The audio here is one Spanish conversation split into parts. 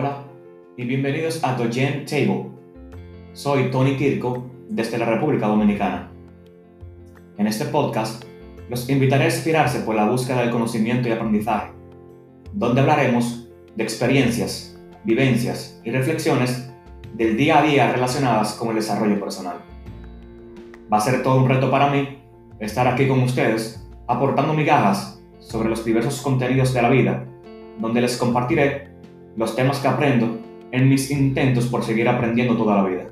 Hola y bienvenidos a Dojen Table. Soy Tony Kirko desde la República Dominicana. En este podcast los invitaré a inspirarse por la búsqueda del conocimiento y aprendizaje, donde hablaremos de experiencias, vivencias y reflexiones del día a día relacionadas con el desarrollo personal. Va a ser todo un reto para mí estar aquí con ustedes aportando migajas sobre los diversos contenidos de la vida, donde les compartiré los temas que aprendo en mis intentos por seguir aprendiendo toda la vida.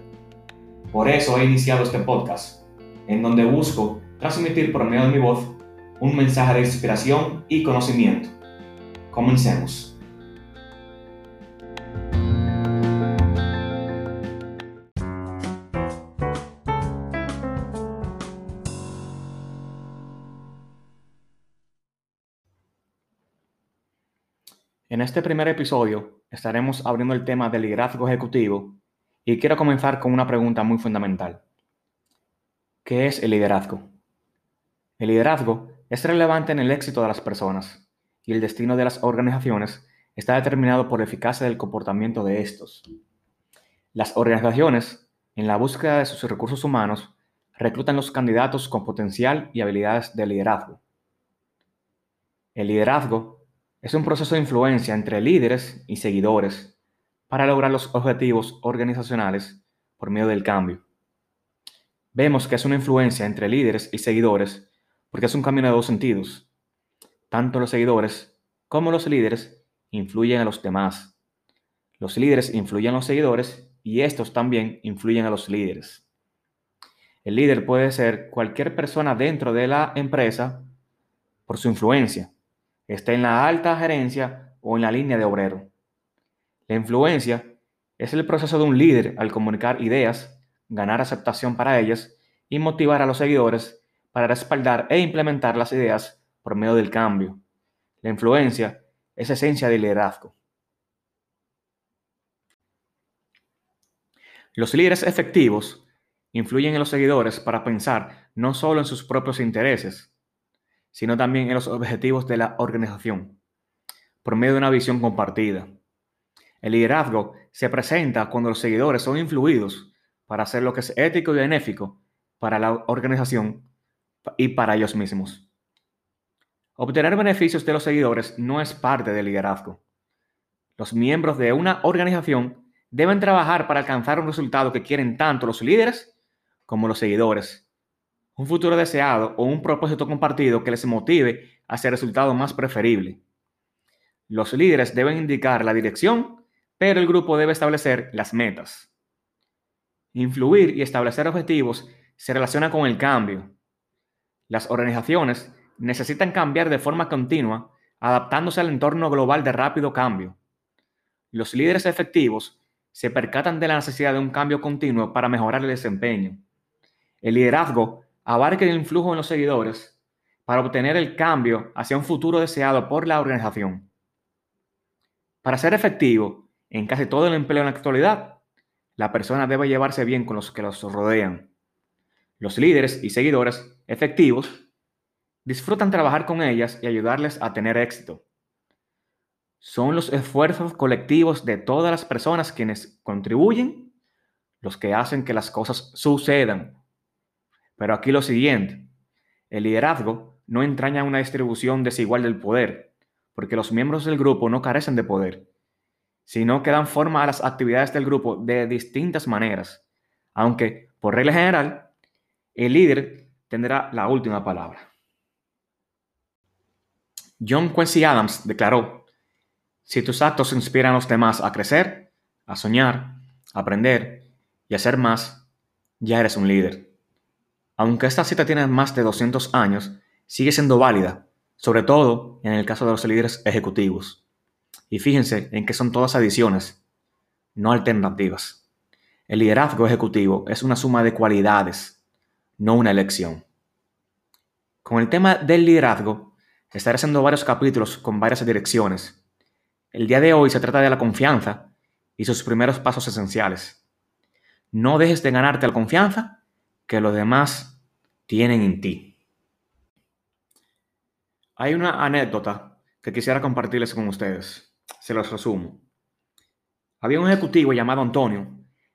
Por eso he iniciado este podcast, en donde busco transmitir por medio de mi voz un mensaje de inspiración y conocimiento. Comencemos. En este primer episodio estaremos abriendo el tema del liderazgo ejecutivo y quiero comenzar con una pregunta muy fundamental. ¿Qué es el liderazgo? El liderazgo es relevante en el éxito de las personas y el destino de las organizaciones está determinado por la eficacia del comportamiento de estos. Las organizaciones, en la búsqueda de sus recursos humanos, reclutan los candidatos con potencial y habilidades de liderazgo. El liderazgo es un proceso de influencia entre líderes y seguidores para lograr los objetivos organizacionales por medio del cambio. Vemos que es una influencia entre líderes y seguidores porque es un camino de dos sentidos. Tanto los seguidores como los líderes influyen a los demás. Los líderes influyen a los seguidores y estos también influyen a los líderes. El líder puede ser cualquier persona dentro de la empresa por su influencia esté en la alta gerencia o en la línea de obrero. La influencia es el proceso de un líder al comunicar ideas, ganar aceptación para ellas y motivar a los seguidores para respaldar e implementar las ideas por medio del cambio. La influencia es esencia del liderazgo. Los líderes efectivos influyen en los seguidores para pensar no solo en sus propios intereses, sino también en los objetivos de la organización, por medio de una visión compartida. El liderazgo se presenta cuando los seguidores son influidos para hacer lo que es ético y benéfico para la organización y para ellos mismos. Obtener beneficios de los seguidores no es parte del liderazgo. Los miembros de una organización deben trabajar para alcanzar un resultado que quieren tanto los líderes como los seguidores un futuro deseado o un propósito compartido que les motive hacia el resultado más preferible. Los líderes deben indicar la dirección, pero el grupo debe establecer las metas. Influir y establecer objetivos se relaciona con el cambio. Las organizaciones necesitan cambiar de forma continua, adaptándose al entorno global de rápido cambio. Los líderes efectivos se percatan de la necesidad de un cambio continuo para mejorar el desempeño. El liderazgo abarque el influjo en los seguidores para obtener el cambio hacia un futuro deseado por la organización. Para ser efectivo en casi todo el empleo en la actualidad, la persona debe llevarse bien con los que los rodean. Los líderes y seguidores efectivos disfrutan trabajar con ellas y ayudarles a tener éxito. Son los esfuerzos colectivos de todas las personas quienes contribuyen los que hacen que las cosas sucedan pero aquí lo siguiente, el liderazgo no entraña una distribución desigual del poder, porque los miembros del grupo no carecen de poder, sino que dan forma a las actividades del grupo de distintas maneras, aunque, por regla general, el líder tendrá la última palabra. John Quincy Adams declaró, si tus actos inspiran a los demás a crecer, a soñar, a aprender y a más, ya eres un líder. Aunque esta cita tiene más de 200 años, sigue siendo válida, sobre todo en el caso de los líderes ejecutivos. Y fíjense en que son todas adiciones, no alternativas. El liderazgo ejecutivo es una suma de cualidades, no una elección. Con el tema del liderazgo, estaré haciendo varios capítulos con varias direcciones. El día de hoy se trata de la confianza y sus primeros pasos esenciales. No dejes de ganarte la confianza que los demás tienen en ti. Hay una anécdota que quisiera compartirles con ustedes. Se los resumo. Había un ejecutivo llamado Antonio,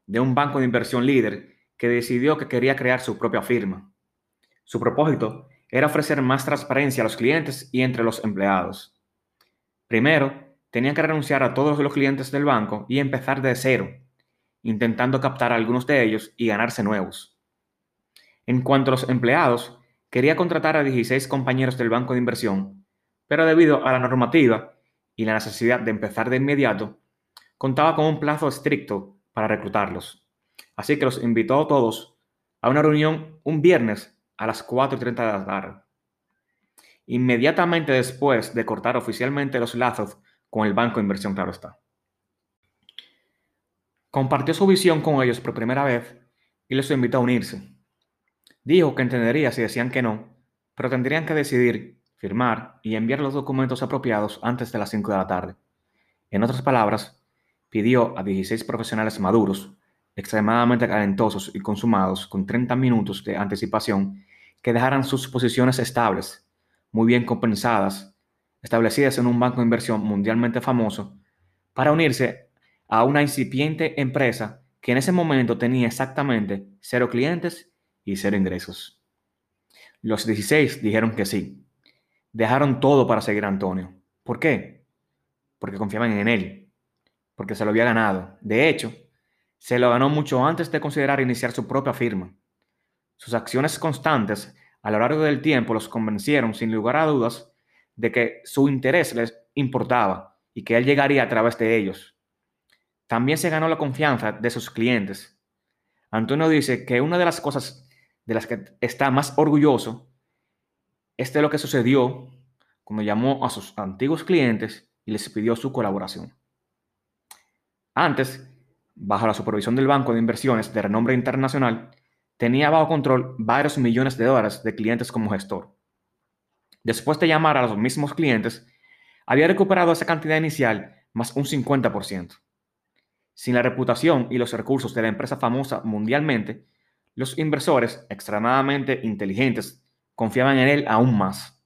de un banco de inversión líder, que decidió que quería crear su propia firma. Su propósito era ofrecer más transparencia a los clientes y entre los empleados. Primero, tenían que renunciar a todos los clientes del banco y empezar de cero, intentando captar a algunos de ellos y ganarse nuevos. En cuanto a los empleados, quería contratar a 16 compañeros del banco de inversión, pero debido a la normativa y la necesidad de empezar de inmediato, contaba con un plazo estricto para reclutarlos. Así que los invitó a todos a una reunión un viernes a las 4.30 de la tarde. Inmediatamente después de cortar oficialmente los lazos con el banco de inversión, claro está. Compartió su visión con ellos por primera vez y les invitó a unirse. Dijo que entendería si decían que no, pero tendrían que decidir, firmar y enviar los documentos apropiados antes de las 5 de la tarde. En otras palabras, pidió a 16 profesionales maduros, extremadamente talentosos y consumados, con 30 minutos de anticipación, que dejaran sus posiciones estables, muy bien compensadas, establecidas en un banco de inversión mundialmente famoso, para unirse a una incipiente empresa que en ese momento tenía exactamente cero clientes y cero ingresos. Los 16 dijeron que sí. Dejaron todo para seguir a Antonio. ¿Por qué? Porque confiaban en él, porque se lo había ganado. De hecho, se lo ganó mucho antes de considerar iniciar su propia firma. Sus acciones constantes a lo largo del tiempo los convencieron sin lugar a dudas de que su interés les importaba y que él llegaría a través de ellos. También se ganó la confianza de sus clientes. Antonio dice que una de las cosas de las que está más orgulloso es de lo que sucedió cuando llamó a sus antiguos clientes y les pidió su colaboración. Antes, bajo la supervisión del Banco de Inversiones de renombre internacional, tenía bajo control varios millones de dólares de clientes como gestor. Después de llamar a los mismos clientes, había recuperado esa cantidad inicial más un 50%. Sin la reputación y los recursos de la empresa famosa mundialmente, los inversores, extremadamente inteligentes, confiaban en él aún más.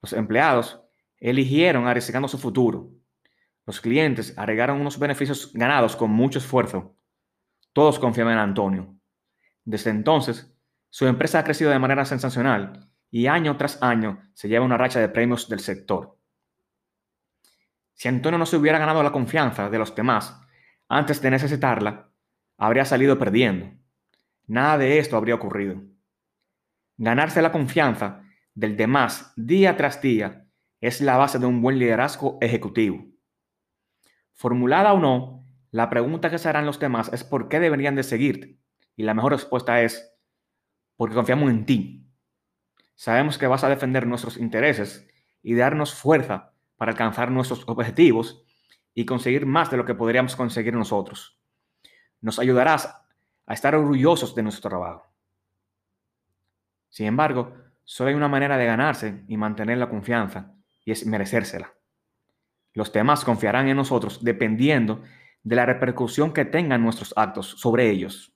Los empleados eligieron arriesgando su futuro. Los clientes agregaron unos beneficios ganados con mucho esfuerzo. Todos confiaban en Antonio. Desde entonces, su empresa ha crecido de manera sensacional y año tras año se lleva una racha de premios del sector. Si Antonio no se hubiera ganado la confianza de los demás antes de necesitarla, habría salido perdiendo nada de esto habría ocurrido. Ganarse la confianza del demás día tras día es la base de un buen liderazgo ejecutivo. Formulada o no, la pregunta que se harán los demás es por qué deberían de seguirte. Y la mejor respuesta es porque confiamos en ti. Sabemos que vas a defender nuestros intereses y darnos fuerza para alcanzar nuestros objetivos y conseguir más de lo que podríamos conseguir nosotros. Nos ayudarás a estar orgullosos de nuestro trabajo. Sin embargo, solo hay una manera de ganarse y mantener la confianza, y es merecérsela. Los demás confiarán en nosotros dependiendo de la repercusión que tengan nuestros actos sobre ellos.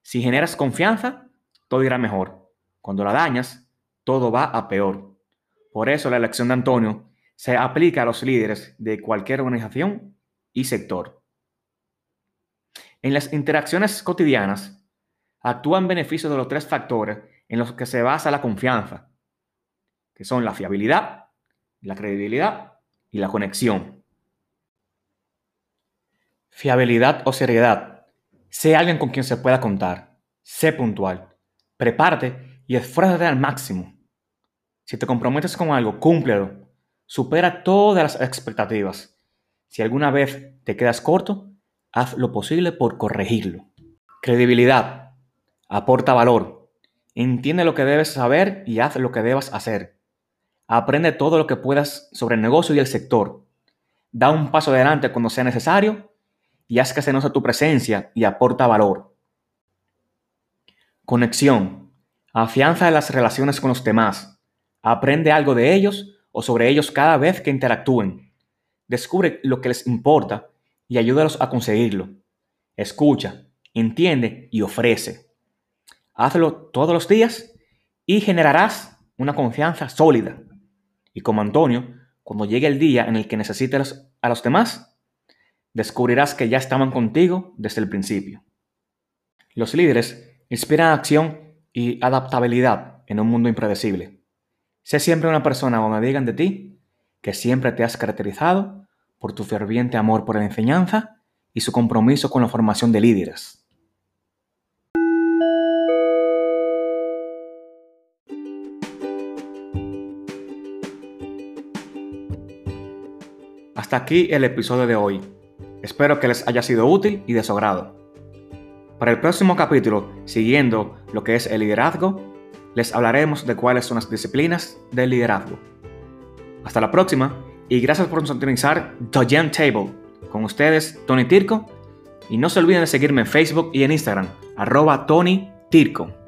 Si generas confianza, todo irá mejor. Cuando la dañas, todo va a peor. Por eso la elección de Antonio se aplica a los líderes de cualquier organización y sector. En las interacciones cotidianas, actúa en beneficio de los tres factores en los que se basa la confianza, que son la fiabilidad, la credibilidad y la conexión. Fiabilidad o seriedad. Sé alguien con quien se pueda contar. Sé puntual. Prepárate y esfuérzate al máximo. Si te comprometes con algo, cúmplelo. Supera todas las expectativas. Si alguna vez te quedas corto, haz lo posible por corregirlo. Credibilidad. Aporta valor. Entiende lo que debes saber y haz lo que debas hacer. Aprende todo lo que puedas sobre el negocio y el sector. Da un paso adelante cuando sea necesario y haz que se note tu presencia y aporta valor. Conexión. Afianza las relaciones con los demás. Aprende algo de ellos o sobre ellos cada vez que interactúen. Descubre lo que les importa y ayúdalos a conseguirlo. Escucha, entiende y ofrece. Hazlo todos los días y generarás una confianza sólida. Y como Antonio, cuando llegue el día en el que necesites a los demás, descubrirás que ya estaban contigo desde el principio. Los líderes inspiran acción y adaptabilidad en un mundo impredecible. Sé siempre una persona donde digan de ti que siempre te has caracterizado por tu ferviente amor por la enseñanza y su compromiso con la formación de líderes. Hasta aquí el episodio de hoy. Espero que les haya sido útil y de su agrado. Para el próximo capítulo, siguiendo lo que es el liderazgo, les hablaremos de cuáles son las disciplinas del liderazgo. Hasta la próxima y gracias por sintonizar The Jam Table. Con ustedes, Tony Tirco. Y no se olviden de seguirme en Facebook y en Instagram, arroba Tony Tirco.